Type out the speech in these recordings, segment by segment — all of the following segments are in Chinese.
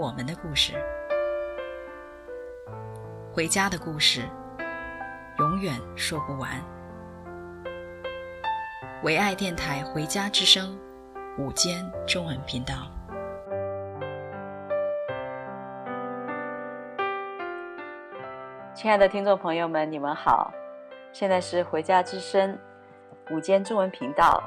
我们的故事，回家的故事，永远说不完。唯爱电台《回家之声》午间中文频道，亲爱的听众朋友们，你们好，现在是《回家之声》午间中文频道。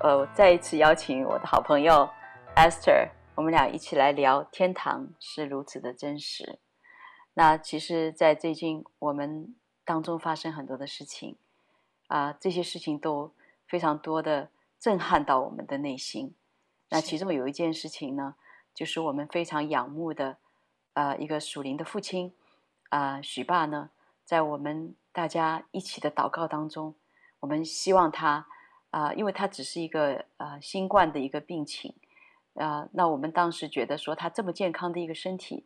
呃，我再一次邀请我的好朋友 Esther。我们俩一起来聊天堂是如此的真实。那其实，在最近我们当中发生很多的事情，啊，这些事情都非常多的震撼到我们的内心。那其中有一件事情呢，就是我们非常仰慕的，啊，一个属灵的父亲，啊，许爸呢，在我们大家一起的祷告当中，我们希望他，啊，因为他只是一个呃新冠的一个病情。啊、呃，那我们当时觉得说他这么健康的一个身体，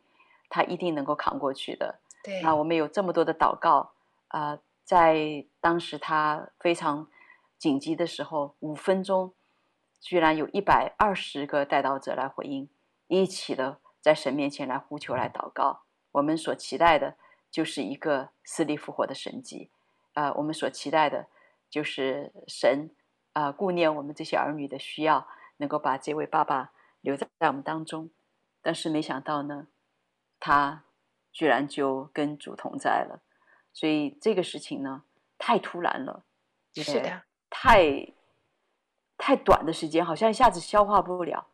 他一定能够扛过去的。对，那我们有这么多的祷告，啊、呃，在当时他非常紧急的时候，五分钟，居然有一百二十个带祷者来回应，一起的在神面前来呼求来祷告。我们所期待的就是一个死里复活的神迹，啊、呃，我们所期待的就是神啊、呃、顾念我们这些儿女的需要，能够把这位爸爸。留在在我们当中，但是没想到呢，他居然就跟主同在了，所以这个事情呢，太突然了，是的，太太短的时间，好像一下子消化不了，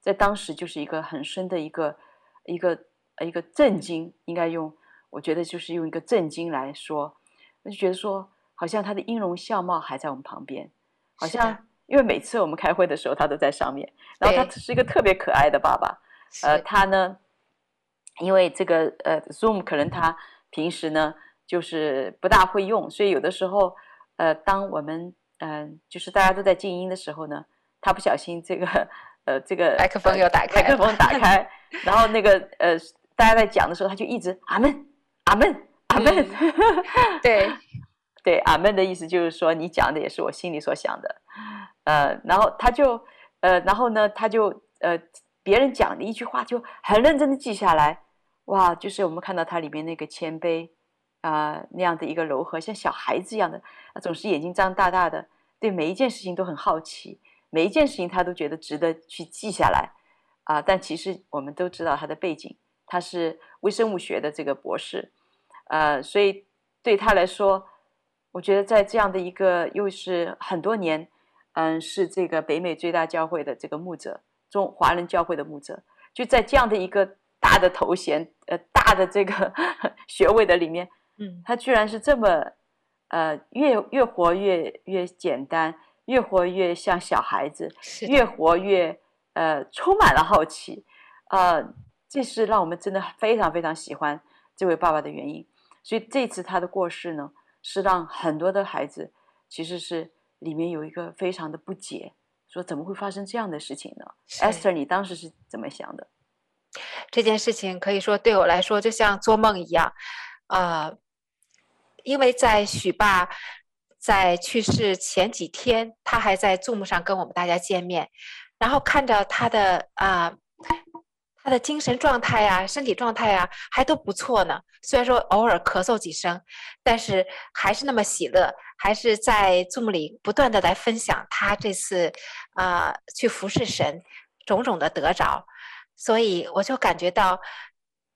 在当时就是一个很深的一个一个一个震惊，应该用我觉得就是用一个震惊来说，我就觉得说，好像他的音容笑貌还在我们旁边，好像。因为每次我们开会的时候，他都在上面。然后他是一个特别可爱的爸爸。呃，他呢，因为这个呃，Zoom 可能他平时呢就是不大会用，所以有的时候，呃，当我们嗯、呃，就是大家都在静音的时候呢，他不小心这个呃这个麦克风又打开，麦克风打开，然后那个呃大家在讲的时候，他就一直阿门阿门阿门。对 对，阿门的意思就是说你讲的也是我心里所想的。呃，然后他就，呃，然后呢，他就，呃，别人讲的一句话就很认真的记下来，哇，就是我们看到他里面那个谦卑，啊、那样的一个柔和，像小孩子一样的，总是眼睛张大大的，对每一件事情都很好奇，每一件事情他都觉得值得去记下来，啊、但其实我们都知道他的背景，他是微生物学的这个博士，呃，所以对他来说，我觉得在这样的一个又是很多年。嗯，是这个北美最大教会的这个牧者，中华人教会的牧者，就在这样的一个大的头衔，呃，大的这个 学位的里面，嗯，他居然是这么，呃，越越活越越简单，越活越像小孩子，越活越呃充满了好奇，啊、呃，这是让我们真的非常非常喜欢这位爸爸的原因。所以这次他的过世呢，是让很多的孩子其实是。里面有一个非常的不解，说怎么会发生这样的事情呢？Esther，你当时是怎么想的？这件事情可以说对我来说就像做梦一样，啊、呃，因为在许爸在去世前几天，他还在 Zoom 上跟我们大家见面，然后看着他的啊。呃他的精神状态啊，身体状态啊，还都不错呢。虽然说偶尔咳嗽几声，但是还是那么喜乐，还是在 Zoom 里不断的来分享他这次啊、去服侍神种种的得着。所以我就感觉到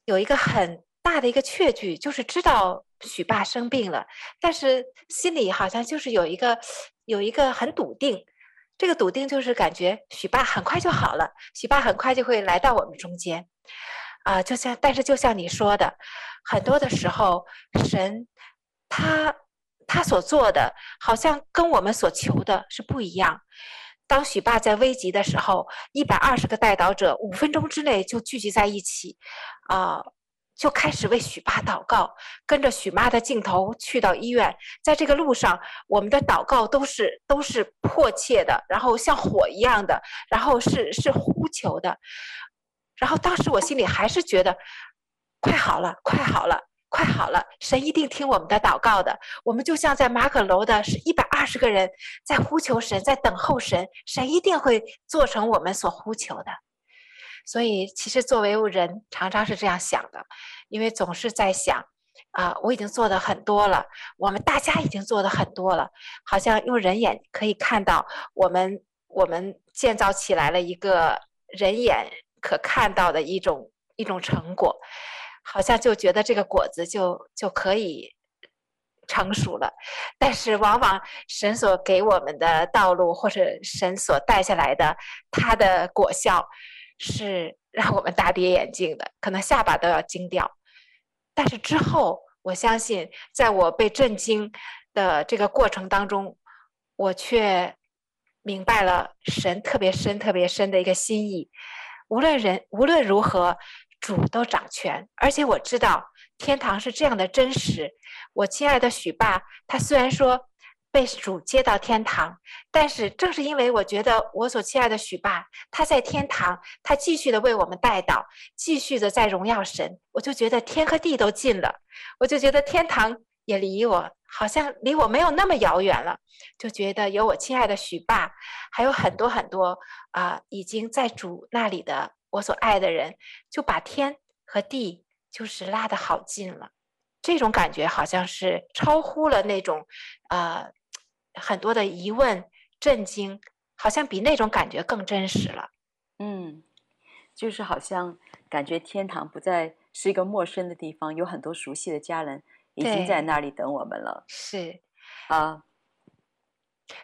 有一个很大的一个确据，就是知道许爸生病了，但是心里好像就是有一个有一个很笃定。这个笃定就是感觉许爸很快就好了，许爸很快就会来到我们中间，啊，就像但是就像你说的，很多的时候，神他他所做的好像跟我们所求的是不一样，当许爸在危急的时候，一百二十个代祷者五分钟之内就聚集在一起，啊、就开始为许爸祷告，跟着许妈的镜头去到医院。在这个路上，我们的祷告都是都是迫切的，然后像火一样的，然后是是呼求的。然后当时我心里还是觉得，快好了，快好了。快好了，神一定听我们的祷告的。我们就像在马可楼的是一百二十个人在呼求神，在等候神，神一定会做成我们所呼求的。所以，其实作为人，常常是这样想的，因为总是在想啊、我已经做的很多了，我们大家已经做的很多了，好像用人眼可以看到我们我们建造起来了一个人眼可看到的一种一种成果。好像就觉得这个果子就就可以成熟了，但是往往神所给我们的道路，或者神所带下来的，它的果效是 让我们大跌眼镜的，可能下巴都要惊掉。但是之后，我相信，在我被震惊的这个过程当中，我却明白了神特别深、特别深的一个心意。无论人无论如何。主都掌权，而且我知道天堂是这样的真实。我亲爱的许爸，他虽然说被主接到天堂，但是正是因为我觉得我所亲爱的许爸他在天堂，他继续的为我们代祷，继续的在荣耀神，我就觉得天和地都近了，我就觉得天堂也离我好像离我没有那么遥远了，就觉得有我亲爱的许爸，还有很多很多啊、已经在主那里的。我所爱的人，就把天和地就是拉得好近了，这种感觉好像是超乎了那种，呃，很多的疑问、震惊，好像比那种感觉更真实了。嗯，就是好像感觉天堂不再是一个陌生的地方，有很多熟悉的家人已经在那里等我们了。是，啊。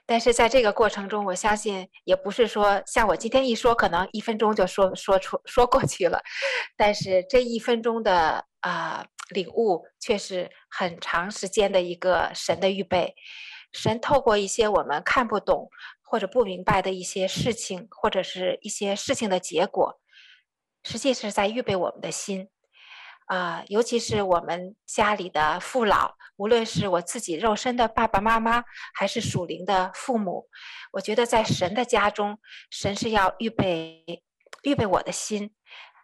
但是在这个过程中，我相信也不是说像我今天一说，可能一分钟就说说出说过去了。但是这一分钟的啊、呃、领悟，却是很长时间的一个神的预备。神透过一些我们看不懂或者不明白的一些事情，或者是一些事情的结果，实际是在预备我们的心。啊、尤其是我们家里的父老，无论是我自己肉身的爸爸妈妈，还是属灵的父母，我觉得在神的家中，神是要预备预备我的心，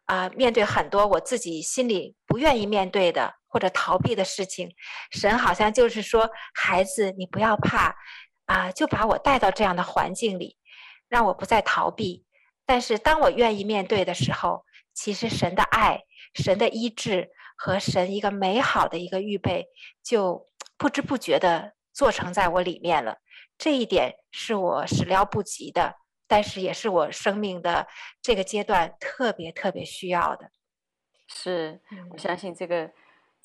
啊、面对很多我自己心里不愿意面对的或者逃避的事情，神好像就是说，孩子，你不要怕，啊、呃，就把我带到这样的环境里，让我不再逃避。但是当我愿意面对的时候，其实神的爱。神的医治和神一个美好的一个预备，就不知不觉的做成在我里面了。这一点是我始料不及的，但是也是我生命的这个阶段特别特别需要的。是，我相信这个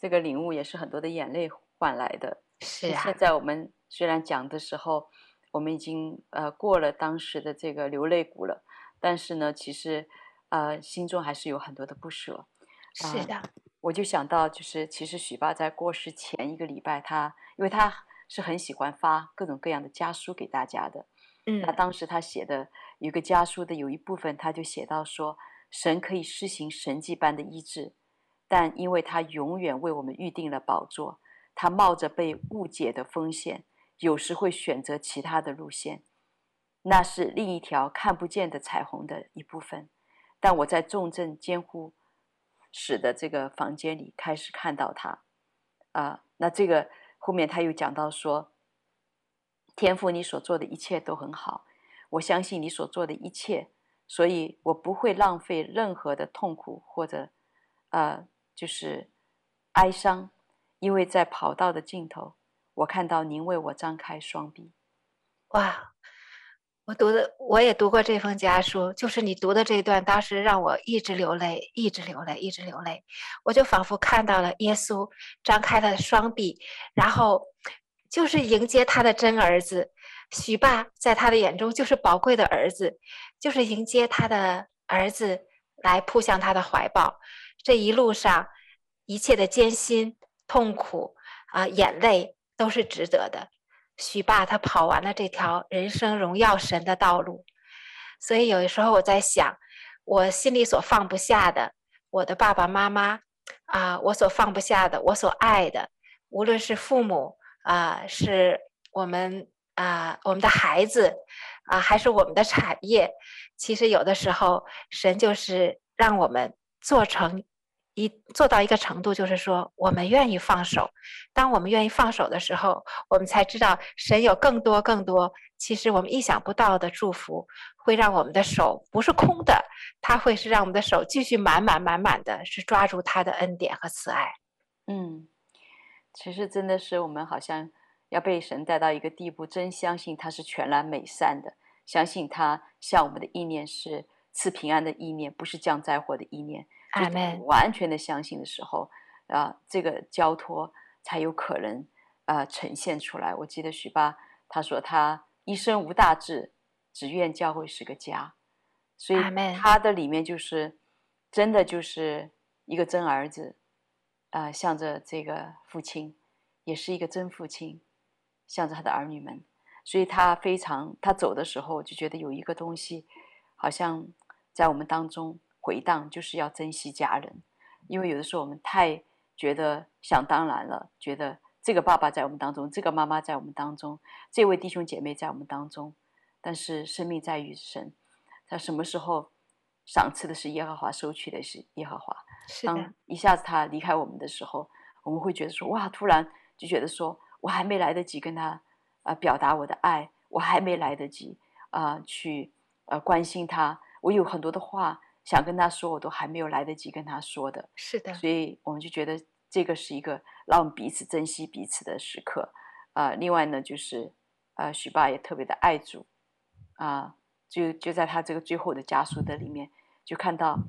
这个领悟也是很多的眼泪换来的。是啊。现在我们虽然讲的时候，我们已经呃过了当时的这个流泪谷了，但是呢，其实呃心中还是有很多的不舍。是的，呃，我就想到，就是其实许爸在过世前一个礼拜，他因为他是很喜欢发各种各样的家书给大家的，嗯，那当时他写的有一个家书的有一部分，他就写到说，神可以施行神迹般的医治，但因为他永远为我们预定了宝座，他冒着被误解的风险，有时会选择其他的路线，那是另一条看不见的彩虹的一部分，但我在重症监护。室的这个房间里开始看到他，啊，那这个后面他又讲到说，天父，你所做的一切都很好，我相信你所做的一切，所以我不会浪费任何的痛苦或者，呃，就是哀伤，因为在跑道的尽头，我看到您为我张开双臂，哇。我读的，我也读过这封家书，就是你读的这一段，当时让我一直流泪，一直流泪，一直流泪。我就仿佛看到了耶稣张开他的双臂，然后就是迎接他的真儿子许爸，在他的眼中就是宝贵的儿子，就是迎接他的儿子来扑向他的怀抱。这一路上一切的艰辛、痛苦啊、眼泪都是值得的。许爸他跑完了这条人生荣耀神的道路，所以有的时候我在想，我心里所放不下的，我的爸爸妈妈啊，我所放不下的，我所爱的，无论是父母啊，是我们啊，我们的孩子啊，还是我们的产业，其实有的时候神就是让我们做成。一做到一个程度，就是说，我们愿意放手。当我们愿意放手的时候，我们才知道神有更多、更多，其实我们意想不到的祝福，会让我们的手不是空的，他会是让我们的手继续满满满满的，是抓住他的恩典和慈爱。嗯，其实真的是我们好像要被神带到一个地步，真相信他是全然美善的，相信他向我们的意念是赐平安的意念，不是降灾祸的意念。阿门。完全的相信的时候，啊，这个交托才有可能啊、呃、呈现出来。我记得许爸他说他一生无大志，只愿教会是个家。所以他的里面就是真的就是一个真儿子，啊、呃，向着这个父亲，也是一个真父亲，向着他的儿女们。所以他非常，他走的时候就觉得有一个东西，好像在我们当中。回荡就是要珍惜家人，因为有的时候我们太觉得想当然了，觉得这个爸爸在我们当中，这个妈妈在我们当中，这位弟兄姐妹在我们当中，但是生命在于神，他什么时候赏赐的是耶和华，收取的是耶和华。当一下子他离开我们的时候，我们会觉得说哇，突然就觉得说我还没来得及跟他啊、呃、表达我的爱，我还没来得及啊、呃、去呃关心他，我有很多的话。想跟他说，我都还没有来得及跟他说的。是的，所以我们就觉得这个是一个让我们彼此珍惜彼此的时刻。啊、呃，另外呢，就是呃，许爸也特别的爱主，啊、呃，就就在他这个最后的家书的里面，就看到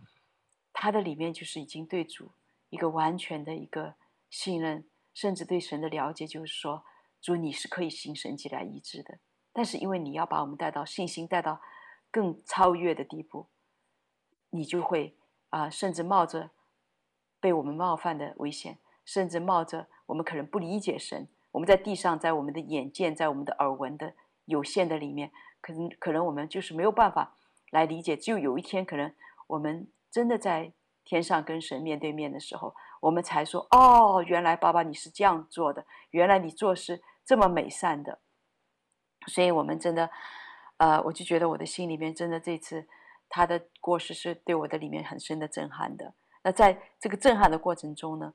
他的里面就是已经对主一个完全的一个信任，甚至对神的了解，就是说，主你是可以行神迹来医治的，但是因为你要把我们带到信心带到更超越的地步。你就会啊、甚至冒着被我们冒犯的危险，甚至冒着我们可能不理解神。我们在地上，在我们的眼见，在我们的耳闻的有限的里面，可能可能我们就是没有办法来理解。只有有一天，可能我们真的在天上跟神面对面的时候，我们才说：“哦，原来爸爸你是这样做的，原来你做事这么美善的。”所以，我们真的，呃，我就觉得我的心里面真的这次。他的过世是对我的里面很深的震撼的。那在这个震撼的过程中呢，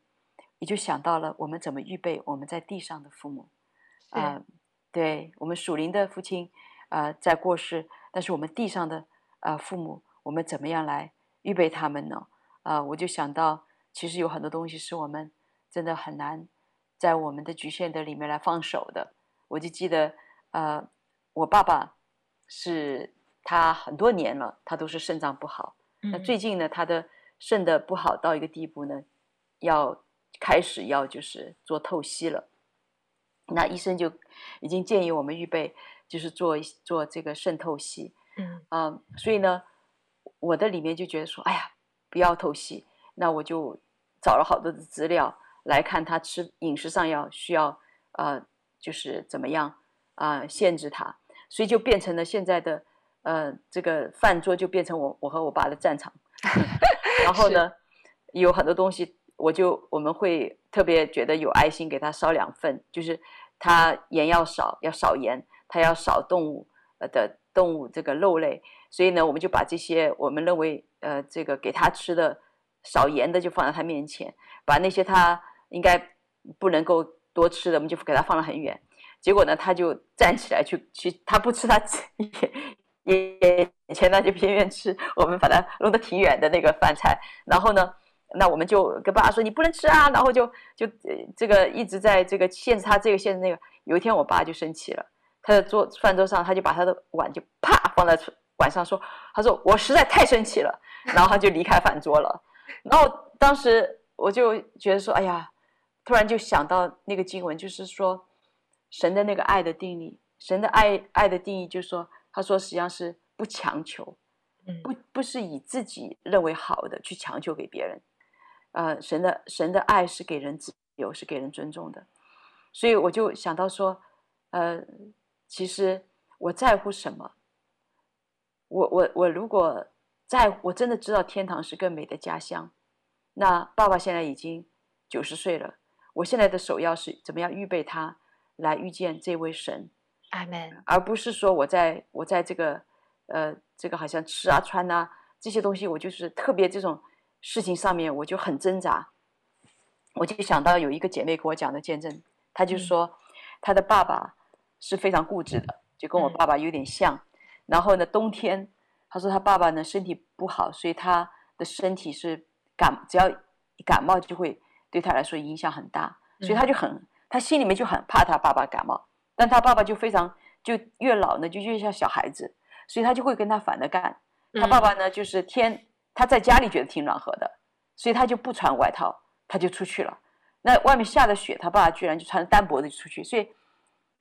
也就想到了我们怎么预备我们在地上的父母。啊、呃，对我们属灵的父亲，啊、呃，在过世，但是我们地上的啊、呃、父母，我们怎么样来预备他们呢？啊、呃，我就想到，其实有很多东西是我们真的很难在我们的局限的里面来放手的。我就记得，呃，我爸爸是。他很多年了，他都是肾脏不好。那最近呢，他的肾的不好到一个地步呢，要开始要就是做透析了。那医生就已经建议我们预备，就是做做这个肾透析。嗯啊，所以呢，我的里面就觉得说，哎呀，不要透析。那我就找了好多的资料来看他吃饮食上要需要呃，就是怎么样啊、呃，限制他，所以就变成了现在的。呃，这个饭桌就变成我我和我爸的战场，然后呢，有很多东西，我就我们会特别觉得有爱心，给他烧两份，就是他盐要少，要少盐，他要少动物呃的动物这个肉类，所以呢，我们就把这些我们认为呃这个给他吃的少盐的就放在他面前，把那些他应该不能够多吃的，我们就给他放得很远，结果呢，他就站起来去去，他不吃他以前呢就偏愿吃，我们把它弄得挺远的那个饭菜，然后呢，那我们就跟爸爸说你不能吃啊，然后就就这个一直在这个限制他这个限制那个。有一天我爸就生气了，他在桌饭桌上他就把他的碗就啪放在碗上说，他说我实在太生气了，然后他就离开饭桌了。然后当时我就觉得说，哎呀，突然就想到那个经文，就是说神的那个爱的定义，神的爱爱的定义就是说。他说：“实际上是不强求，不不是以自己认为好的去强求给别人。呃，神的神的爱是给人自由，是给人尊重的。所以我就想到说，呃，其实我在乎什么，我我我如果在我真的知道天堂是更美的家乡，那爸爸现在已经九十岁了，我现在的首要是怎么样预备他来遇见这位神，阿门，而不是说我在我在这个呃这个好像吃啊穿啊这些东西，我就是特别这种事情上面我就很挣扎。我就想到有一个姐妹给我讲的见证，她就说她的爸爸是非常固执的，就跟我爸爸有点像。嗯、然后呢，冬天她说她爸爸呢身体不好，所以他的身体是感只要一感冒就会对他来说影响很大，所以他就很他心里面就很怕他爸爸感冒。但他爸爸就非常就越老呢就越像小孩子，所以他就会跟他反着干。他爸爸呢就是天他在家里觉得挺暖和的，所以他就不穿外套。他就出去了，那外面下着雪，他爸居然就穿着单薄的就出去，所以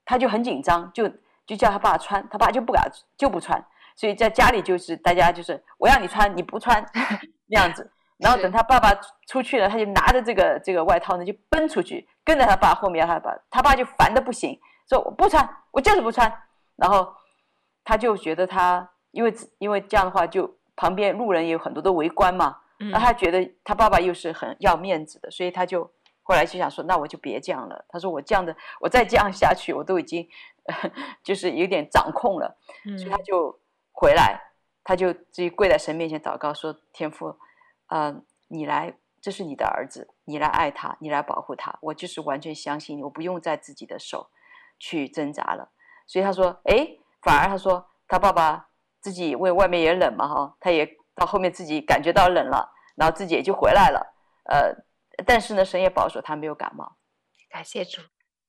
他就很紧张，就就叫他爸穿，他爸就不敢就不穿，所以在家里就是大家就是我让你穿你不穿 那样子，然后等他爸爸出去了，他就拿着这个这个外套呢就奔出去，跟在他爸后面，他爸他爸就烦的不行，说我不穿，我就是不穿，然后他就觉得他因为因为这样的话就旁边路人也有很多都围观嘛。那他觉得他爸爸又是很要面子的，所以他就后来就想说，那我就别这样了。他说我这样的，我再这样下去，我都已经 就是有点掌控了。所以他就回来，他就自己跪在神面前祷告说：“天父，呃，你来，这是你的儿子，你来爱他，你来保护他。我就是完全相信你，我不用在自己的手去挣扎了。”所以他说：“哎，反而他说他爸爸自己因为外面也冷嘛，哈，他也。”到后面自己感觉到冷了，然后自己也就回来了。呃，但是呢，神也保守他没有感冒，感谢主。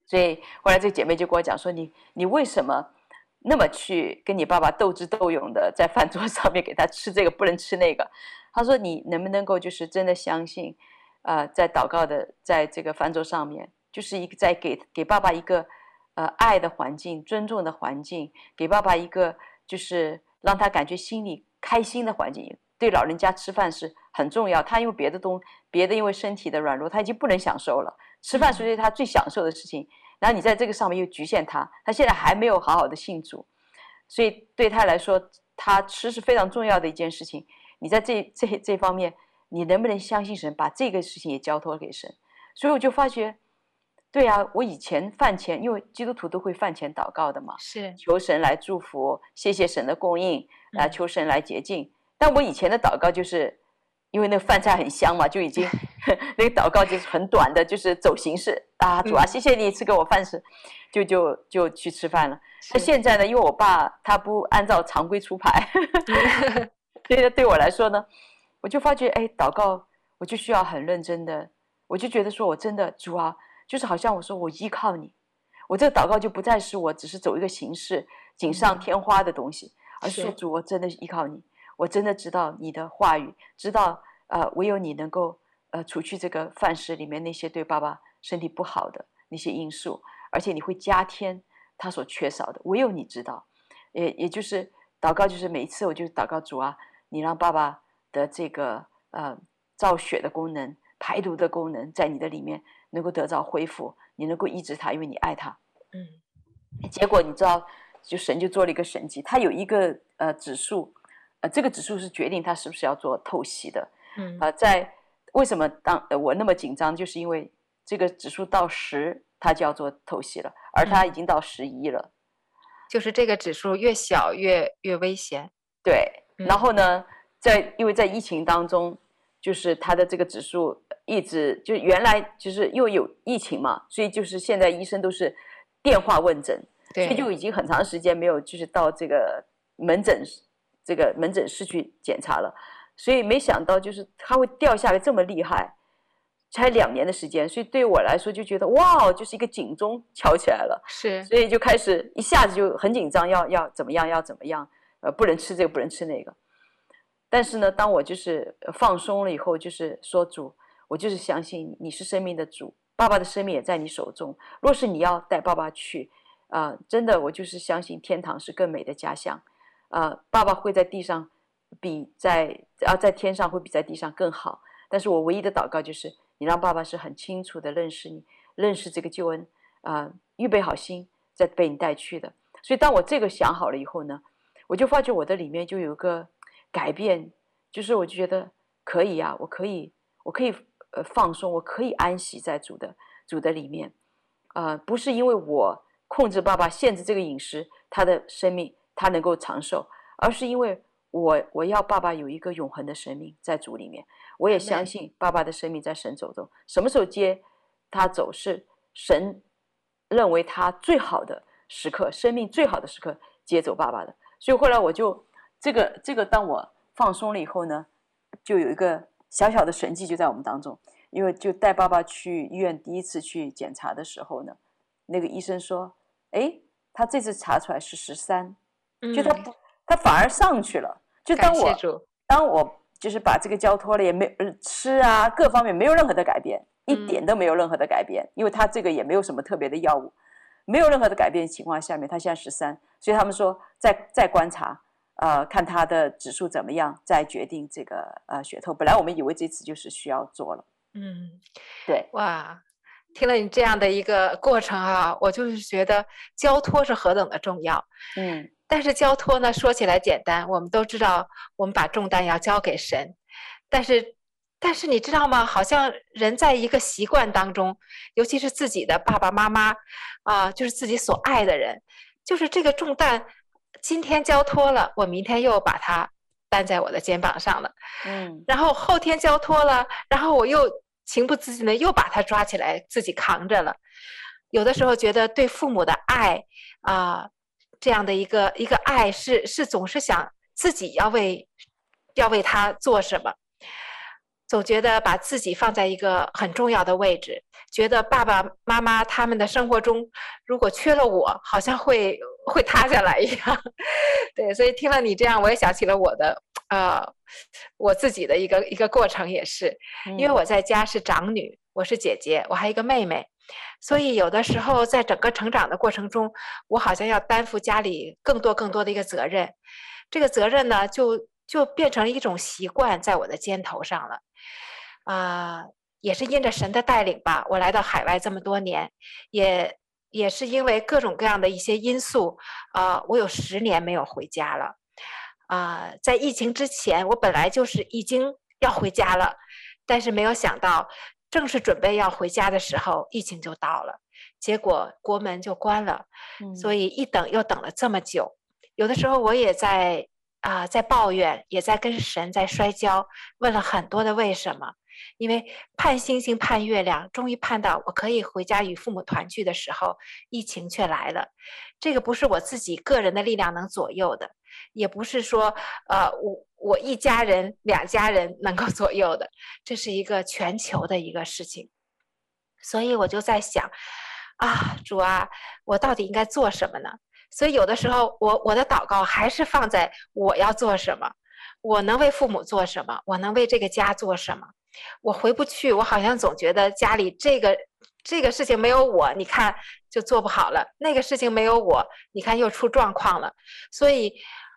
所以后来这个姐妹就跟我讲说：“你你为什么那么去跟你爸爸斗智斗勇的在饭桌上面给他吃这个不能吃那个？”他说：“你能不能够就是真的相信，呃，在祷告的在这个饭桌上面，就是一个在给给爸爸一个呃爱的环境、尊重的环境，给爸爸一个就是让他感觉心里。”开心的环境，对老人家吃饭是很重要。他因为别的东，别的因为身体的软弱，他已经不能享受了。吃饭是他最享受的事情。然后你在这个上面又局限他，他现在还没有好好的信主，所以对他来说，他吃是非常重要的一件事情。你在这这这方面，你能不能相信神，把这个事情也交托给神？所以我就发觉，对啊，我以前饭前，因为基督徒都会饭前祷告的嘛，是求神来祝福，谢谢神的供应。来求神来洁净，但我以前的祷告就是，因为那个饭菜很香嘛，就已经 那个祷告就是很短的，就是走形式啊，主啊，谢谢你赐给我饭吃，就就就去吃饭了。那现在呢，因为我爸他不按照常规出牌，所以对我来说呢，我就发觉哎，祷告我就需要很认真的，我就觉得说我真的主啊，就是好像我说我依靠你，我这个祷告就不再是我只是走一个形式锦上添花的东西。而是主，我真的依靠你，我真的知道你的话语，知道呃，唯有你能够呃，除去这个饭食里面那些对爸爸身体不好的那些因素，而且你会加添他所缺少的，唯有你知道。也也就是祷告，就是每一次我就祷告主啊，你让爸爸的这个呃造血的功能、排毒的功能，在你的里面能够得到恢复，你能够医治他，因为你爱他。嗯，结果你知道。就神就做了一个神迹，他有一个呃指数，呃这个指数是决定他是不是要做透析的。嗯啊、呃，在为什么当呃我那么紧张，就是因为这个指数到十，他就要做透析了，而他已经到十一了。就是这个指数越小越越危险。对，然后呢，在因为在疫情当中，就是他的这个指数一直就原来就是又有疫情嘛，所以就是现在医生都是电话问诊。所以就已经很长时间没有，就是到这个门诊，这个门诊室去检查了。所以没想到，就是它会掉下来这么厉害，才两年的时间。所以对我来说，就觉得哇，就是一个警钟敲起来了。是，所以就开始一下子就很紧张，要要怎么样，要怎么样，呃，不能吃这个，不能吃那个。但是呢，当我就是放松了以后，就是说主，我就是相信你是生命的主，爸爸的生命也在你手中。若是你要带爸爸去。啊、呃，真的，我就是相信天堂是更美的家乡。啊、爸爸会在地上比在啊在天上会比在地上更好。但是我唯一的祷告就是，你让爸爸是很清楚的认识你，认识这个救恩啊、预备好心再被你带去的。所以当我这个想好了以后呢，我就发觉我的里面就有一个改变，就是我就觉得可以啊，我可以，我可以呃放松，我可以安息在主的主的里面，啊、呃，不是因为我控制爸爸限制这个饮食，他的生命他能够长寿，而是因为我我要爸爸有一个永恒的生命在主里面，我也相信爸爸的生命在神手中，什么时候接他走是神认为他最好的时刻，生命最好的时刻接走爸爸的。所以后来我就这个这个，当我放松了以后呢，就有一个小小的神迹就在我们当中。因为就带爸爸去医院第一次去检查的时候呢，那个医生说：“哎，他这次查出来是十三，就他不，他反而上去了。就当我当我就是把这个交托了，也没吃啊，各方面没有任何的改变，一点都没有任何的改变，因为他这个也没有什么特别的药物。”没有任何的改变情况下面，他现在十三，所以他们说再再观察，呃，看他的指数怎么样，再决定这个呃血透。本来我们以为这次就是需要做了，嗯，对，哇，听了你这样的一个过程啊，我就是觉得交托是何等的重要，嗯，但是交托呢，说起来简单，我们都知道，我们把重担要交给神，但是。但是你知道吗？好像人在一个习惯当中，尤其是自己的爸爸妈妈，啊、呃，就是自己所爱的人，就是这个重担，今天交托了，我明天又把它担在我的肩膀上了，嗯，然后后天交托了，然后我又情不自禁的又把它抓起来自己扛着了。有的时候觉得对父母的爱啊、呃，这样的一个一个爱是是总是想自己要为要为他做什么。总觉得把自己放在一个很重要的位置，觉得爸爸妈妈他们的生活中，如果缺了我，好像会会塌下来一样。对，所以听了你这样，我也想起了我的呃，我自己的一个一个过程也是，因为我在家是长女，我是姐姐，我还有一个妹妹，所以有的时候在整个成长的过程中，我好像要担负家里更多更多的一个责任，这个责任呢，就就变成一种习惯在我的肩头上了。啊、呃，也是因着神的带领吧，我来到海外这么多年，也也是因为各种各样的一些因素，啊、呃，我有十年没有回家了。啊、呃，在疫情之前，我本来就是已经要回家了，但是没有想到，正是准备要回家的时候，疫情就到了，结果国门就关了，所以一等又等了这么久。有的时候我也在。啊、呃，在抱怨，也在跟神在摔跤，问了很多的为什么。因为盼星星盼月亮，终于盼到我可以回家与父母团聚的时候，疫情却来了。这个不是我自己个人的力量能左右的，也不是说呃我我一家人两家人能够左右的，这是一个全球的一个事情。所以我就在想，啊，主啊，我到底应该做什么呢？所以有的时候我，我的祷告还是放在我要做什么，我能为父母做什么，我能为这个家做什么。我回不去，我好像总觉得家里这个这个事情没有我，你看就做不好了；那个事情没有我，你看又出状况了。所以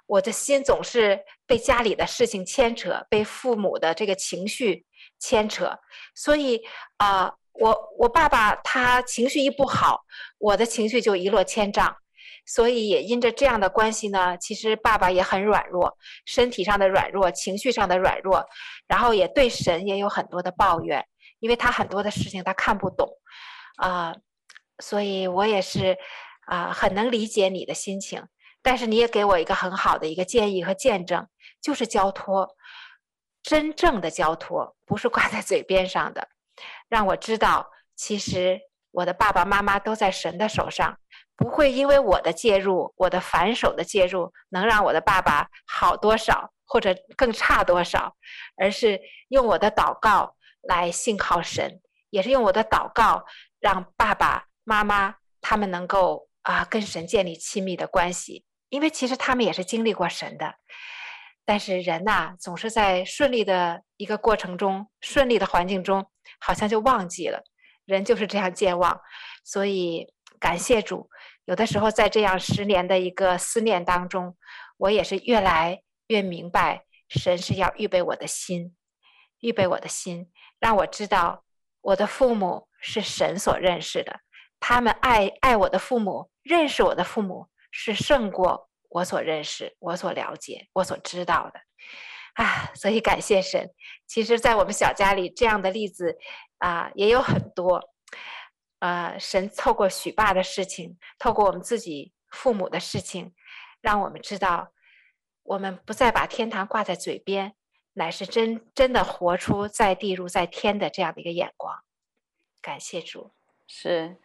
我的心总是被家里的事情牵扯，被父母的这个情绪牵扯。所以啊、我我爸爸他情绪一不好，我的情绪就一落千丈。所以也因着这样的关系呢，其实爸爸也很软弱，身体上的软弱，情绪上的软弱，然后也对神也有很多的抱怨，因为他很多的事情他看不懂，啊、所以我也是啊、很能理解你的心情。但是你也给我一个很好的一个建议和见证，就是交托，真正的交托，不是挂在嘴边上的，让我知道，其实我的爸爸妈妈都在神的手上。不会因为我的介入，我的反手的介入，能让我的爸爸好多少，或者更差多少，而是用我的祷告来信靠神，也是用我的祷告让爸爸妈妈他们能够啊跟神建立亲密的关系，因为其实他们也是经历过神的，但是人呐，总是在顺利的一个过程中，顺利的环境中，好像就忘记了，人就是这样健忘，所以感谢主。有的时候，在这样十年的一个思念当中，我也是越来越明白，神是要预备我的心，预备我的心，让我知道我的父母是神所认识的，他们爱爱我的父母，认识我的父母是胜过我所认识、我所了解、我所知道的。啊，所以感谢神。其实，在我们小家里，这样的例子啊也有很多。呃，神透过许爸的事情，透过我们自己父母的事情，让我们知道，我们不再把天堂挂在嘴边，乃是真真的活出在地如在天的这样的一个眼光。感谢主。是，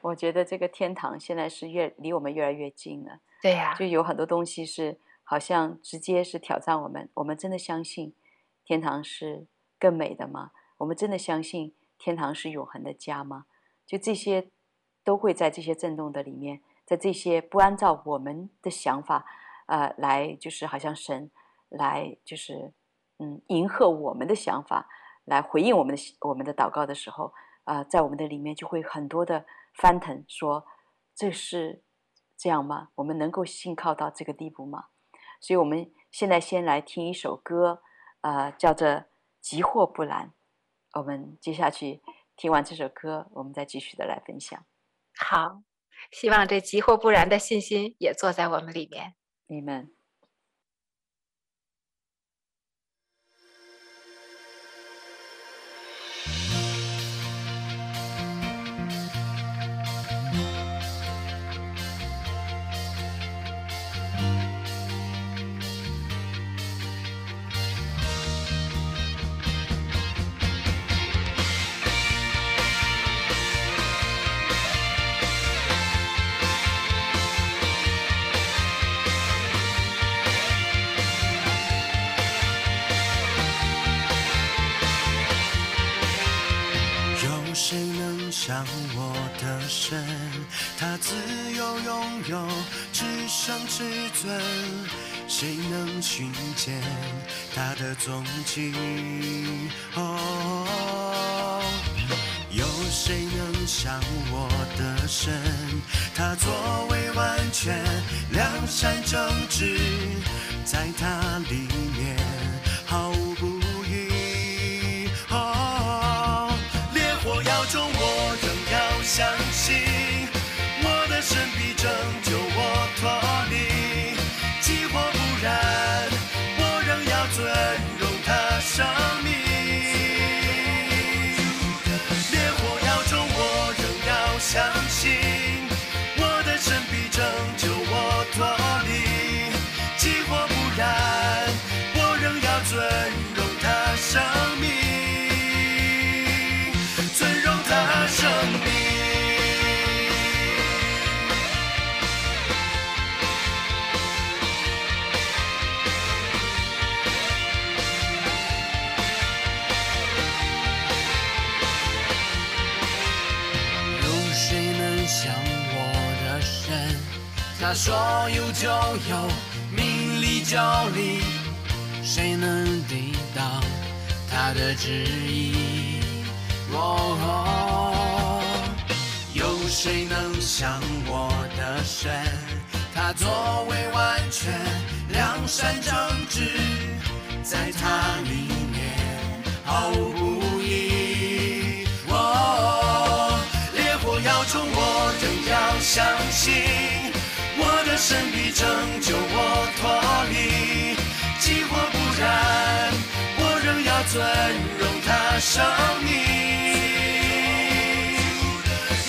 我觉得这个天堂现在是越离我们越来越近了。对呀、啊，就有很多东西是好像直接是挑战我们。我们真的相信天堂是更美的吗？我们真的相信天堂是永恒的家吗？就这些都会在这些震动的里面，在这些不按照我们的想法，呃，来就是好像神来就是嗯迎合我们的想法，来回应我们的我们的祷告的时候，啊、呃，在我们的里面就会很多的翻腾，说这是这样吗？我们能够信靠到这个地步吗？所以，我们现在先来听一首歌，呃，叫做《急祸不难》，我们接下去。听完这首歌，我们再继续的来分享。好，希望这急或不然的信心也坐在我们里面。你们。神，他自由拥有，至圣至尊，谁能寻见他的踪迹？哦，有谁能像我的神？他作为完全，良善正直，在他里面毫无不义。哦，烈火要中我。相信我他说有就有，命立就立，谁能抵挡他的旨意？哦，有谁能像我的神？他作为完全，良善正直，在他里面毫无不义。哦，烈火要冲，我仍要相信。神必拯救我脱离，急火不燃，我仍要尊荣他生命。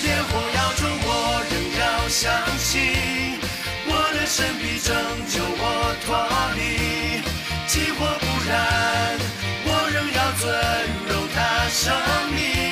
烈火要中，我仍要相信，我的神必拯救我脱离，急火不燃，我仍要尊荣他生命。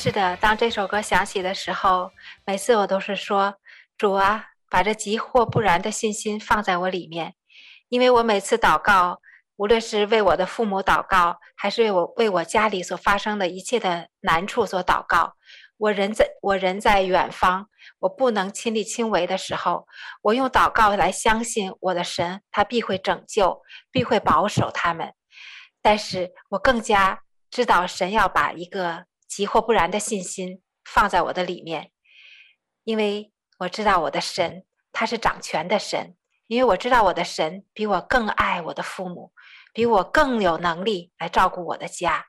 是的，当这首歌响起的时候，每次我都是说：“主啊，把这急或不然的信心放在我里面。”因为我每次祷告，无论是为我的父母祷告，还是为我为我家里所发生的一切的难处所祷告，我人在我人在远方，我不能亲力亲为的时候，我用祷告来相信我的神，他必会拯救，必会保守他们。但是我更加知道，神要把一个。急或不然的信心放在我的里面，因为我知道我的神他是掌权的神，因为我知道我的神比我更爱我的父母，比我更有能力来照顾我的家。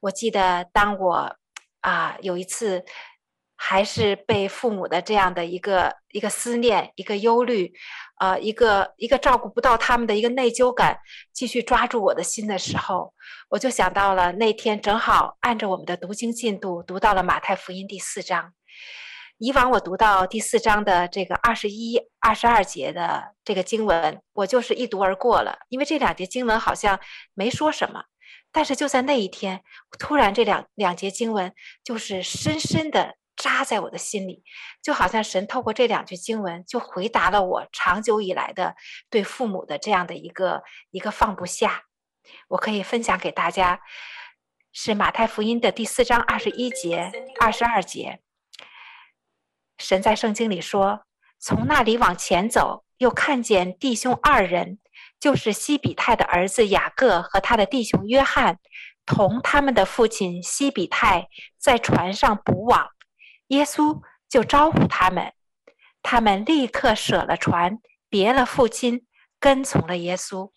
我记得当我啊有一次。还是被父母的这样的一个一个思念、一个忧虑，呃，一个一个照顾不到他们的一个内疚感，继续抓住我的心的时候，我就想到了那天正好按着我们的读经进度读到了马太福音第四章。以往我读到第四章的这个二十一、二十二节的这个经文，我就是一读而过了，因为这两节经文好像没说什么。但是就在那一天，突然这两两节经文就是深深的。扎在我的心里，就好像神透过这两句经文，就回答了我长久以来的对父母的这样的一个一个放不下。我可以分享给大家，是马太福音的第四章二十一节、二十二节。神在圣经里说：“从那里往前走，又看见弟兄二人，就是西比泰的儿子雅各和他的弟兄约翰，同他们的父亲西比泰在船上捕网。”耶稣就招呼他们，他们立刻舍了船，别了父亲，跟从了耶稣。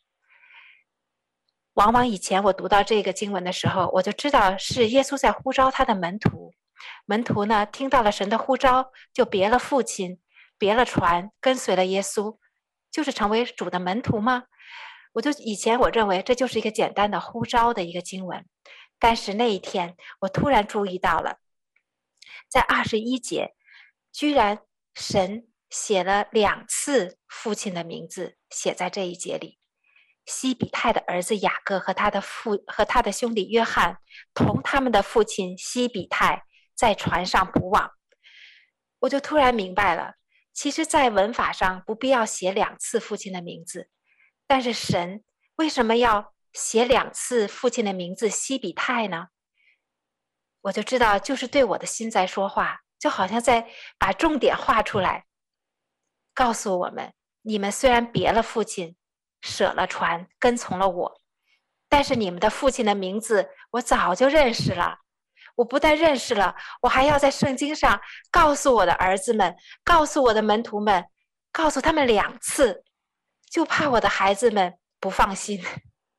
往往以前我读到这个经文的时候，我就知道是耶稣在呼召他的门徒。门徒呢，听到了神的呼召，就别了父亲，别了船，跟随了耶稣，就是成为主的门徒吗？我就以前我认为这就是一个简单的呼召的一个经文，但是那一天我突然注意到了。在二十一节，居然神写了两次父亲的名字，写在这一节里。西比泰的儿子雅各和他的父和他的兄弟约翰，同他们的父亲西比泰在船上捕网。我就突然明白了，其实，在文法上不必要写两次父亲的名字，但是神为什么要写两次父亲的名字西比泰呢？我就知道，就是对我的心在说话，就好像在把重点画出来，告诉我们：你们虽然别了父亲，舍了船，跟从了我，但是你们的父亲的名字我早就认识了。我不但认识了，我还要在圣经上告诉我的儿子们，告诉我的门徒们，告诉他们两次，就怕我的孩子们不放心。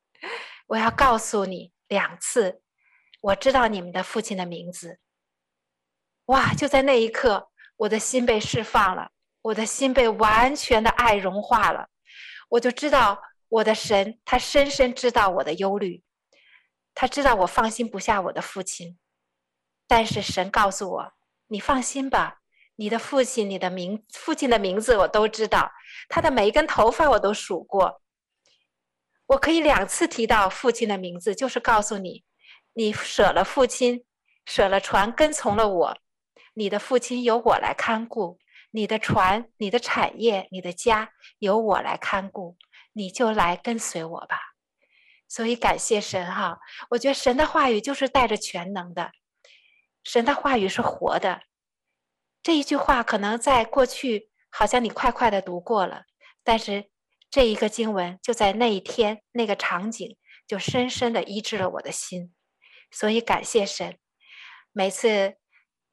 我要告诉你两次。我知道你们的父亲的名字，哇！就在那一刻，我的心被释放了，我的心被完全的爱融化了。我就知道我的神，他深深知道我的忧虑，他知道我放心不下我的父亲。但是神告诉我：“你放心吧，你的父亲，你的名，父亲的名字我都知道，他的每一根头发我都数过。我可以两次提到父亲的名字，就是告诉你。”你舍了父亲，舍了船，跟从了我。你的父亲由我来看顾，你的船、你的产业、你的家由我来看顾，你就来跟随我吧。所以感谢神哈，我觉得神的话语就是带着全能的，神的话语是活的。这一句话可能在过去好像你快快的读过了，但是这一个经文就在那一天那个场景就深深的医治了我的心。所以感谢神，每次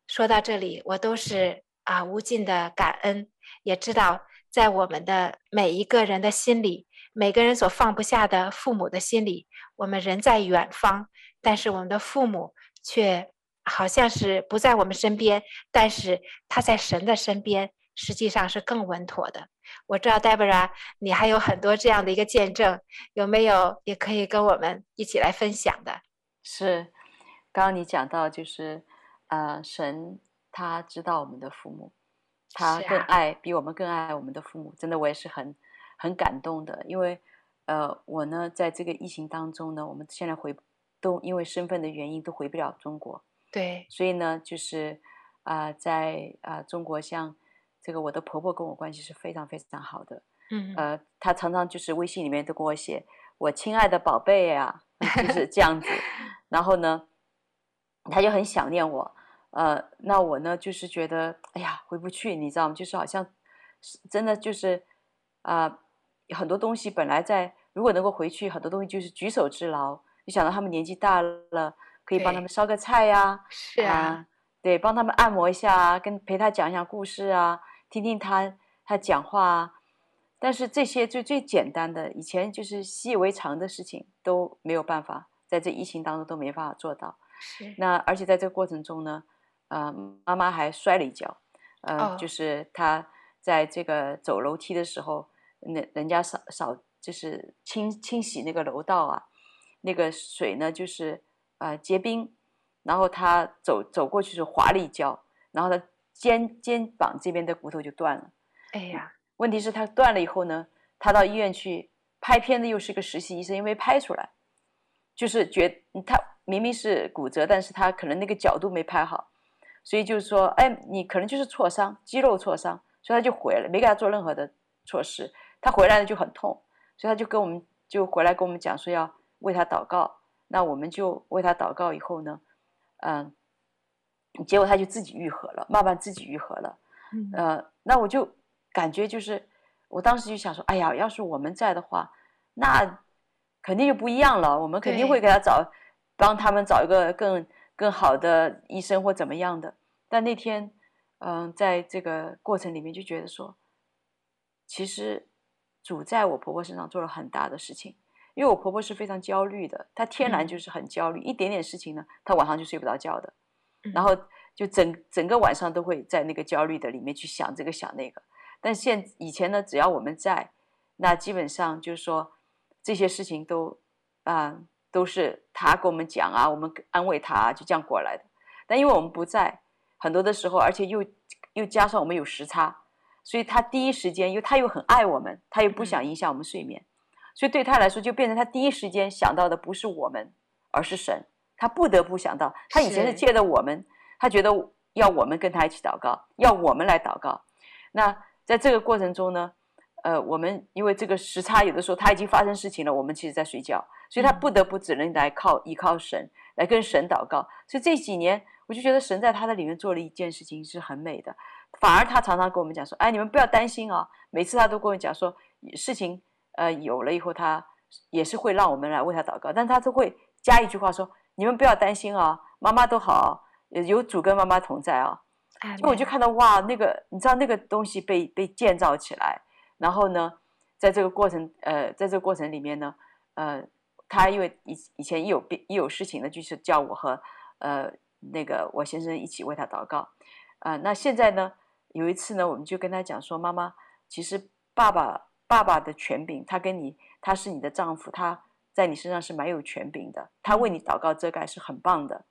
说到这里，我都是啊无尽的感恩，也知道在我们的每一个人的心里，每个人所放不下的父母的心里，我们人在远方，但是我们的父母却好像是不在我们身边，但是他在神的身边，实际上是更稳妥的。我知道，Debra 你还有很多这样的一个见证，有没有也可以跟我们一起来分享的？是，刚刚你讲到就是，呃，神他知道我们的父母，他更爱、啊、比我们更爱我们的父母，真的我也是很很感动的，因为呃，我呢在这个疫情当中呢，我们现在回都因为身份的原因都回不了中国，对，所以呢就是啊、呃，在啊、呃、中国像。这个我的婆婆跟我关系是非常非常好的，嗯，呃，她常常就是微信里面都跟我写“我亲爱的宝贝呀”，就是这样子。然后呢，他就很想念我，呃，那我呢就是觉得，哎呀，回不去，你知道吗？就是好像真的就是啊、呃，很多东西本来在如果能够回去，很多东西就是举手之劳。你想到他们年纪大了，可以帮他们烧个菜呀，是啊、呃，对，帮他们按摩一下啊，跟陪他讲一下故事啊。听听他他讲话啊，但是这些最最简单的，以前就是习以为常的事情都没有办法，在这疫情当中都没办法做到。是。那而且在这个过程中呢，呃，妈妈还摔了一跤，呃，oh. 就是她在这个走楼梯的时候，那人家扫扫就是清清洗那个楼道啊，那个水呢就是呃结冰，然后她走走过去就滑了一跤，然后她。肩肩膀这边的骨头就断了，哎呀！问题是他断了以后呢，他到医院去拍片子又是个实习医生，因为拍出来，就是觉他明明是骨折，但是他可能那个角度没拍好，所以就是说，哎，你可能就是挫伤，肌肉挫伤，所以他就回来，没给他做任何的措施，他回来了就很痛，所以他就跟我们就回来跟我们讲说要为他祷告，那我们就为他祷告以后呢，嗯。结果他就自己愈合了，慢慢自己愈合了。嗯，呃，那我就感觉就是，我当时就想说，哎呀，要是我们在的话，那肯定就不一样了。我们肯定会给他找，帮他们找一个更更好的医生或怎么样的。但那天，嗯、呃，在这个过程里面就觉得说，其实主在我婆婆身上做了很大的事情，因为我婆婆是非常焦虑的，她天然就是很焦虑，嗯、一点点事情呢，她晚上就睡不着觉的。然后就整整个晚上都会在那个焦虑的里面去想这个想那个，但现以前呢，只要我们在，那基本上就是说这些事情都啊、呃、都是他跟我们讲啊，我们安慰他啊，就这样过来的。但因为我们不在，很多的时候，而且又又加上我们有时差，所以他第一时间，因为他又很爱我们，他又不想影响我们睡眠，所以对他来说就变成他第一时间想到的不是我们，而是神。他不得不想到，他以前是借着我们，他觉得要我们跟他一起祷告，要我们来祷告。那在这个过程中呢，呃，我们因为这个时差，有的时候他已经发生事情了，我们其实在睡觉，所以他不得不只能来靠依靠神，来跟神祷告。所以这几年，我就觉得神在他的里面做了一件事情是很美的。反而他常常跟我们讲说：“哎，你们不要担心啊！”每次他都跟我讲说，事情呃有了以后，他也是会让我们来为他祷告，但他都会加一句话说。你们不要担心啊，妈妈都好，有主跟妈妈同在啊。就我就看到哇，那个你知道那个东西被被建造起来，然后呢，在这个过程呃，在这个过程里面呢，呃，他因为以以前一有病一有事情呢，就是叫我和呃那个我先生一起为他祷告，啊、呃，那现在呢，有一次呢，我们就跟他讲说，妈妈，其实爸爸爸爸的权柄，他跟你他是你的丈夫，他。在你身上是蛮有权柄的，他为你祷告遮盖是很棒的，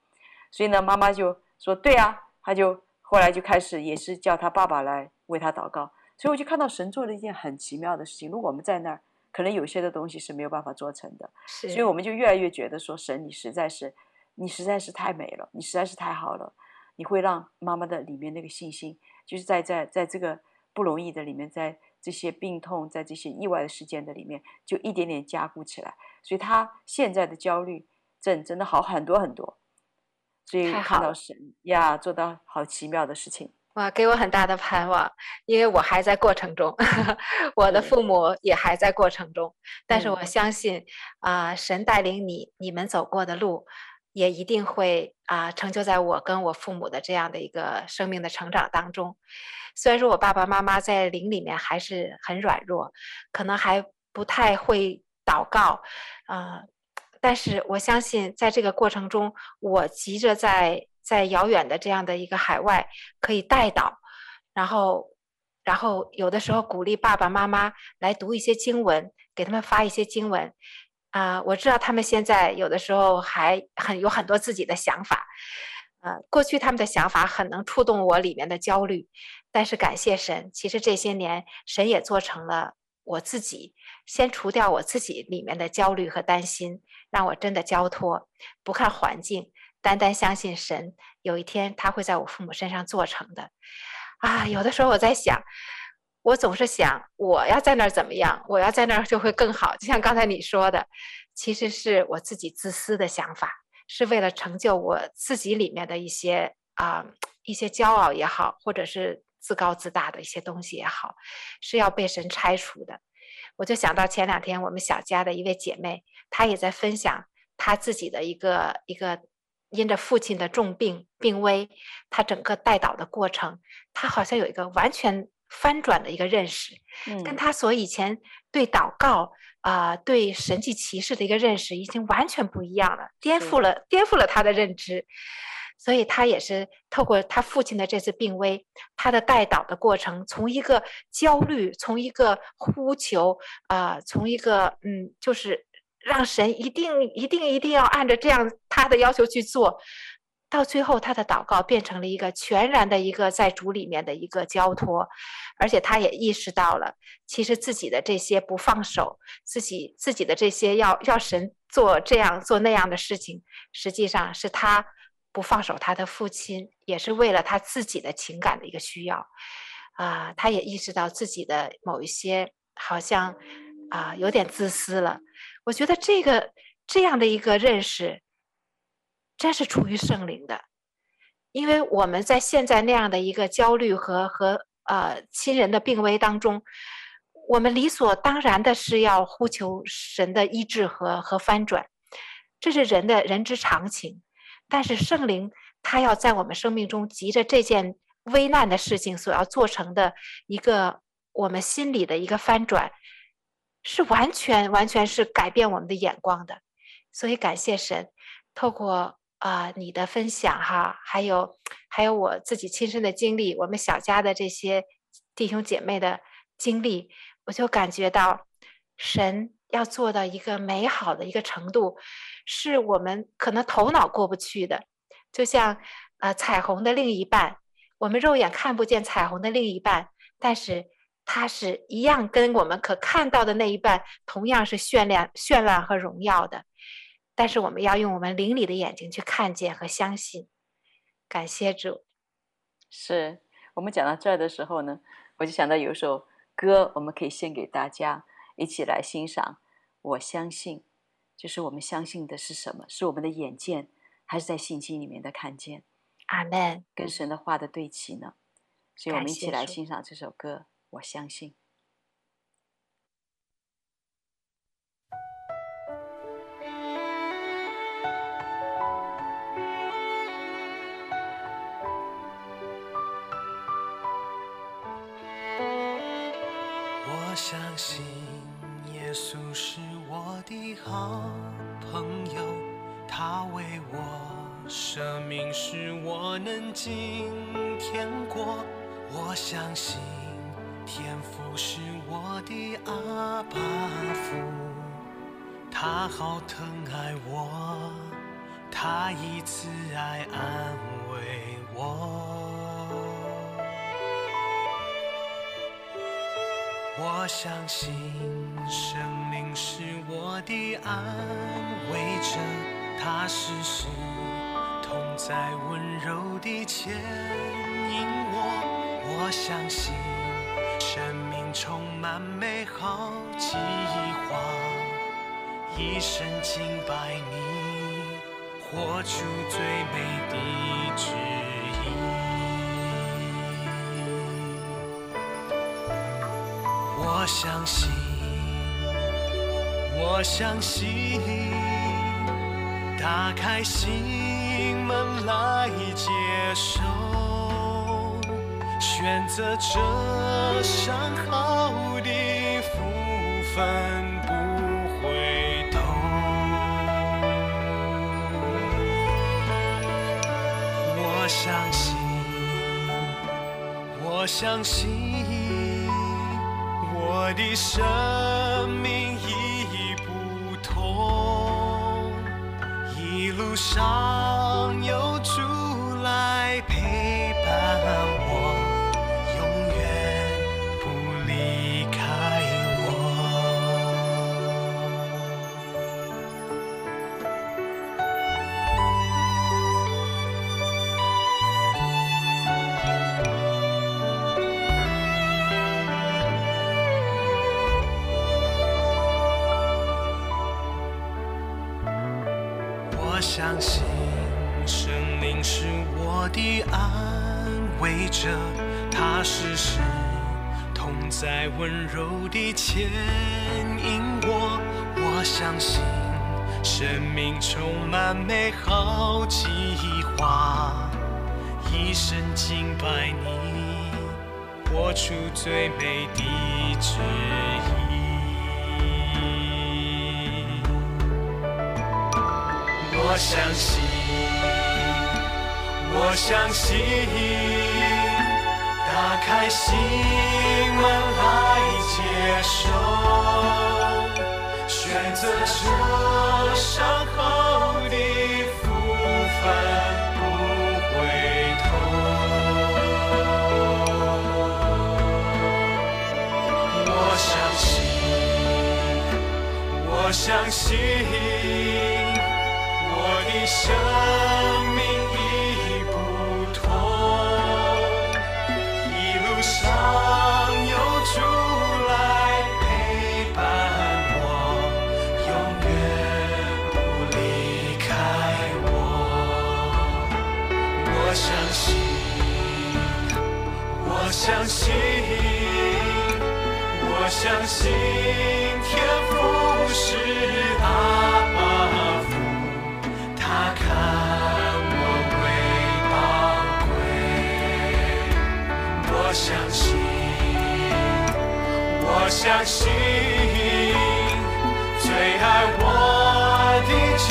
所以呢，妈妈就说对啊，他就后来就开始也是叫他爸爸来为他祷告，所以我就看到神做了一件很奇妙的事情。如果我们在那儿，可能有些的东西是没有办法做成的，所以我们就越来越觉得说，神你实在是，你实在是太美了，你实在是太好了，你会让妈妈的里面那个信心，就是在在在这个不容易的里面，在这些病痛，在这些意外的事件的里面，就一点点加固起来。所以他现在的焦虑症真的好很多很多，所以看到神呀，做到好奇妙的事情，哇，给我很大的盼望，因为我还在过程中，我的父母也还在过程中，但是我相信啊、呃，神带领你你们走过的路，也一定会啊、呃、成就在我跟我父母的这样的一个生命的成长当中。虽然说我爸爸妈妈在灵里面还是很软弱，可能还不太会祷告，啊、呃，但是我相信在这个过程中，我急着在在遥远的这样的一个海外可以带到，然后然后有的时候鼓励爸爸妈妈来读一些经文，给他们发一些经文。啊、我知道他们现在有的时候还很有很多自己的想法，呃，过去他们的想法很能触动我里面的焦虑，但是感谢神，其实这些年神也做成了我自己，先除掉我自己里面的焦虑和担心，让我真的交托，不看环境，单单相信神，有一天他会在我父母身上做成的。啊，有的时候我在想。我总是想，我要在那儿怎么样？我要在那儿就会更好。就像刚才你说的，其实是我自己自私的想法，是为了成就我自己里面的一些啊、一些骄傲也好，或者是自高自大的一些东西也好，是要被神拆除的。我就想到前两天我们小家的一位姐妹，她也在分享她自己的一个一个因着父亲的重病病危，他整个代祷的过程，他好像有一个完全。翻转的一个认识，跟他所以前对祷告啊、呃、对神迹奇事的一个认识已经完全不一样了，颠覆了颠覆了他的认知，所以他也是透过他父亲的这次病危，他的代祷的过程，从一个焦虑，从一个呼求啊、呃，从一个嗯，就是让神一定一定一定要按照这样他的要求去做。到最后，他的祷告变成了一个全然的一个在主里面的一个交托，而且他也意识到了，其实自己的这些不放手，自己自己的这些要要神做这样做那样的事情，实际上是他不放手他的父亲，也是为了他自己的情感的一个需要，啊、他也意识到自己的某一些好像啊、有点自私了。我觉得这个这样的一个认识。真是出于圣灵的，因为我们在现在那样的一个焦虑和和呃亲人的病危当中，我们理所当然的是要呼求神的医治和和翻转，这是人的人之常情。但是圣灵他要在我们生命中急着这件危难的事情所要做成的一个我们心里的一个翻转，是完全完全是改变我们的眼光的。所以感谢神，透过。啊、你的分享哈，还有还有我自己亲身的经历，我们小家的这些弟兄姐妹的经历，我就感觉到神要做到一个美好的一个程度，是我们可能头脑过不去的。就像呃彩虹的另一半，我们肉眼看不见彩虹的另一半，但是它是一样跟我们可看到的那一半，同样是绚烂、绚烂和荣耀的。但是我们要用我们灵里的眼睛去看见和相信，感谢主。是我们讲到这儿的时候呢，我就想到有一首歌，我们可以献给大家一起来欣赏。我相信，就是我们相信的是什么？是我们的眼见，还是在信心里面的看见？阿门。跟神的话的对齐呢？所以我们一起来欣赏这首歌。我相信。我相信耶稣是我的好朋友，他为我舍命，使我能今天过。我相信天父是我的阿爸父，他好疼爱我，他以慈爱安慰我。我相信圣灵是我的安慰者，他时时同在，温柔地牵引我。我相信满美好计划，一生敬拜你，活出最美的旨意。我相信，我相信，打开心门来接受，选择这上好的福分不回头。我相信，我相信，我的生命已不同，一路上美好计划，一生敬拜你，活出最美的旨意。我相信，我相信，打开心门来接受，选择这上好的。我相信，我相信。我的生相信，我相信天父是阿爸父。他看我为宝贵，我相信，我相信，最爱我的就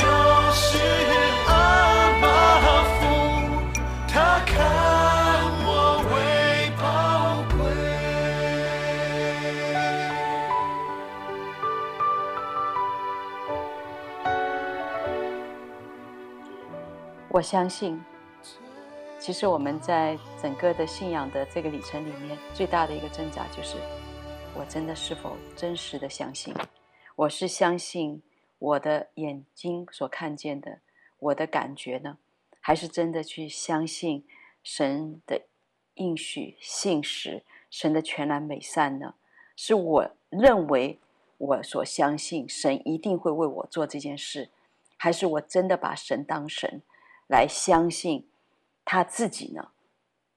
我相信，其实我们在整个的信仰的这个里程里面，最大的一个挣扎就是，我真的是否真实的相信？我是相信我的眼睛所看见的，我的感觉呢，还是真的去相信神的应许、信实、神的全然美善呢？是我认为我所相信神一定会为我做这件事，还是我真的把神当神？来相信他自己呢，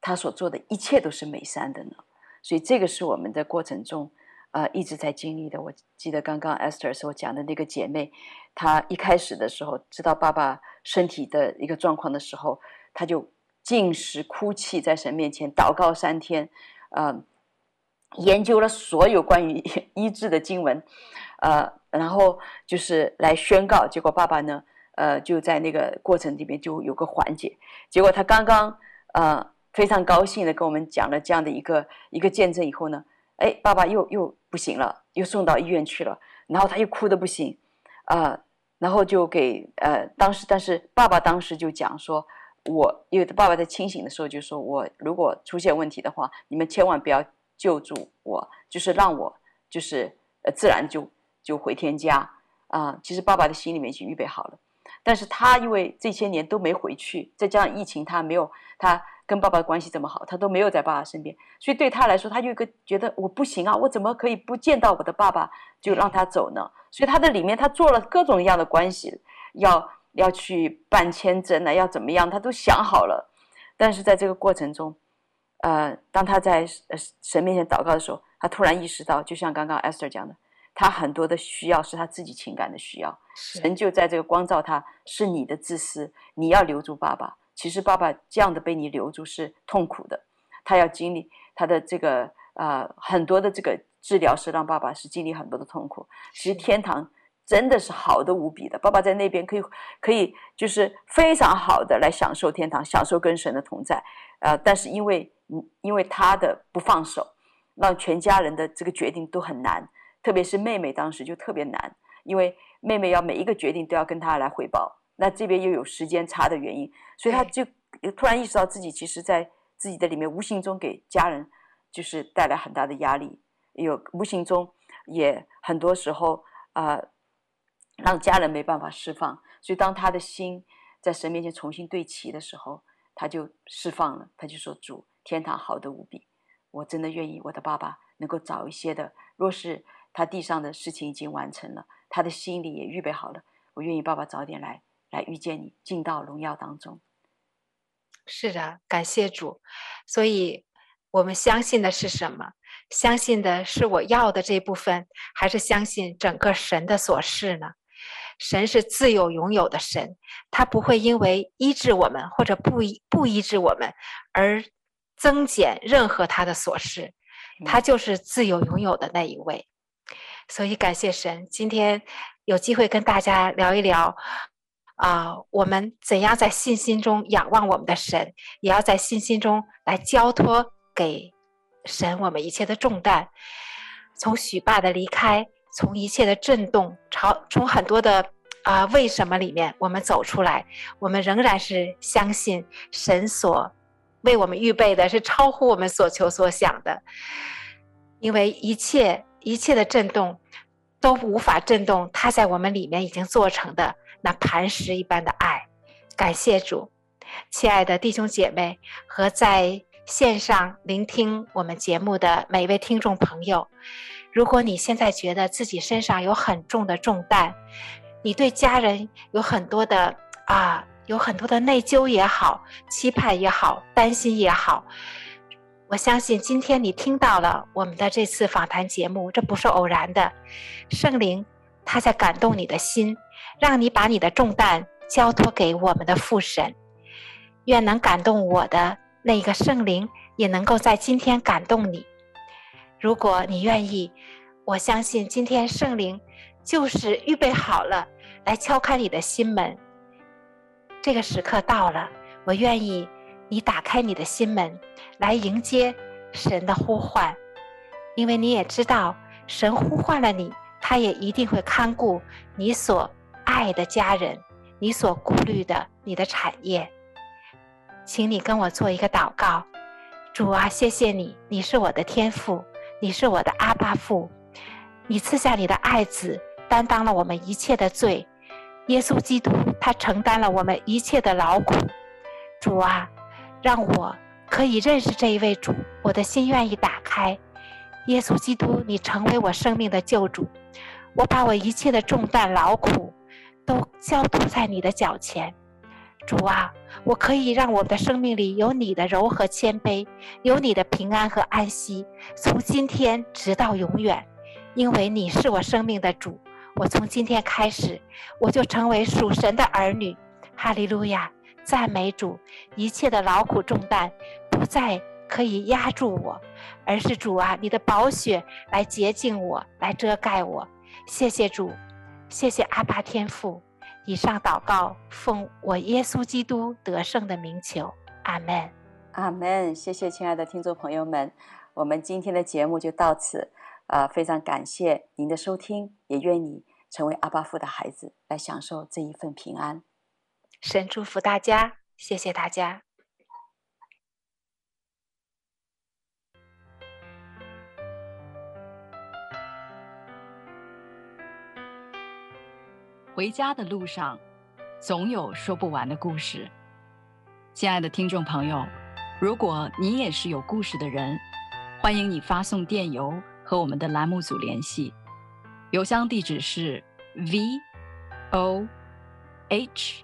他所做的一切都是美善的呢，所以这个是我们的过程中，呃，一直在经历的。我记得刚刚 Esther 所讲的那个姐妹，她一开始的时候知道爸爸身体的一个状况的时候，她就禁食哭泣，在神面前祷告三天，呃，研究了所有关于医治的经文，呃，然后就是来宣告，结果爸爸呢，呃，就在那个过程里面就有个缓解。结果他刚刚呃非常高兴的跟我们讲了这样的一个一个见证以后呢，哎，爸爸又又不行了，又送到医院去了，然后他又哭得不行，呃，然后就给呃当时，但是爸爸当时就讲说，我因为爸爸在清醒的时候就说，我如果出现问题的话，你们千万不要救助我，就是让我就是呃自然就就回天家啊，其实爸爸的心里面已经预备好了。但是他因为这些年都没回去，再加上疫情，他没有他跟爸爸的关系这么好，他都没有在爸爸身边，所以对他来说，他就一个觉得我不行啊，我怎么可以不见到我的爸爸就让他走呢？所以他的里面他做了各种各样的关系，要要去办签证呢，要怎么样，他都想好了。但是在这个过程中，呃，当他在神面前祷告的时候，他突然意识到，就像刚刚 Esther 讲的，他很多的需要是他自己情感的需要。神就在这个光照他，是你的自私，你要留住爸爸。其实爸爸这样的被你留住是痛苦的，他要经历他的这个呃很多的这个治疗，是让爸爸是经历很多的痛苦。其实天堂真的是好的无比的，爸爸在那边可以可以就是非常好的来享受天堂，享受跟神的同在。呃，但是因为因为他的不放手，让全家人的这个决定都很难，特别是妹妹当时就特别难，因为。妹妹要每一个决定都要跟他来汇报，那这边又有时间差的原因，所以他就突然意识到自己其实，在自己的里面无形中给家人就是带来很大的压力，有无形中也很多时候啊、呃，让家人没办法释放。所以当他的心在神面前重新对齐的时候，他就释放了，他就说：“主，天堂好的无比，我真的愿意我的爸爸能够早一些的，若是他地上的事情已经完成了。”他的心里也预备好了，我愿意爸爸早点来，来遇见你，进到荣耀当中。是的，感谢主。所以，我们相信的是什么？相信的是我要的这部分，还是相信整个神的所示呢？神是自有拥有的神，他不会因为医治我们或者不不医治我们而增减任何他的所示，他就是自有拥有的那一位。所以感谢神，今天有机会跟大家聊一聊，啊、我们怎样在信心中仰望我们的神，也要在信心中来交托给神我们一切的重担。从许爸的离开，从一切的震动，朝从很多的啊、为什么里面，我们走出来，我们仍然是相信神所为我们预备的是超乎我们所求所想的，因为一切。一切的震动都无法震动他在我们里面已经做成的那磐石一般的爱。感谢主，亲爱的弟兄姐妹和在线上聆听我们节目的每一位听众朋友，如果你现在觉得自己身上有很重的重担，你对家人有很多的啊，有很多的内疚也好，期盼也好，担心也好。我相信今天你听到了我们的这次访谈节目，这不是偶然的。圣灵他在感动你的心，让你把你的重担交托给我们的父神。愿能感动我的那个圣灵，也能够在今天感动你。如果你愿意，我相信今天圣灵就是预备好了来敲开你的心门。这个时刻到了，我愿意。你打开你的心门，来迎接神的呼唤，因为你也知道，神呼唤了你，他也一定会看顾你所爱的家人，你所顾虑的你的产业。请你跟我做一个祷告，主啊，谢谢你，你是我的天父，你是我的阿爸父，你赐下你的爱子，担当了我们一切的罪，耶稣基督他承担了我们一切的劳苦，主啊。让我可以认识这一位主，我的心愿意打开。耶稣基督，你成为我生命的救主，我把我一切的重担劳苦都交托在你的脚前。主啊，我可以让我的生命里有你的柔和谦卑，有你的平安和安息，从今天直到永远，因为你是我生命的主。我从今天开始，我就成为属神的儿女。哈利路亚。赞美主，一切的劳苦重担不再可以压住我，而是主啊，你的宝血来洁净我，来遮盖我。谢谢主，谢谢阿爸天父。以上祷告奉我耶稣基督得胜的名求，阿门，阿门。谢谢亲爱的听众朋友们，我们今天的节目就到此。啊、非常感谢您的收听，也愿你成为阿爸父的孩子，来享受这一份平安。神祝福大家，谢谢大家。回家的路上，总有说不完的故事。亲爱的听众朋友，如果你也是有故事的人，欢迎你发送电邮和我们的栏目组联系，邮箱地址是 v o h。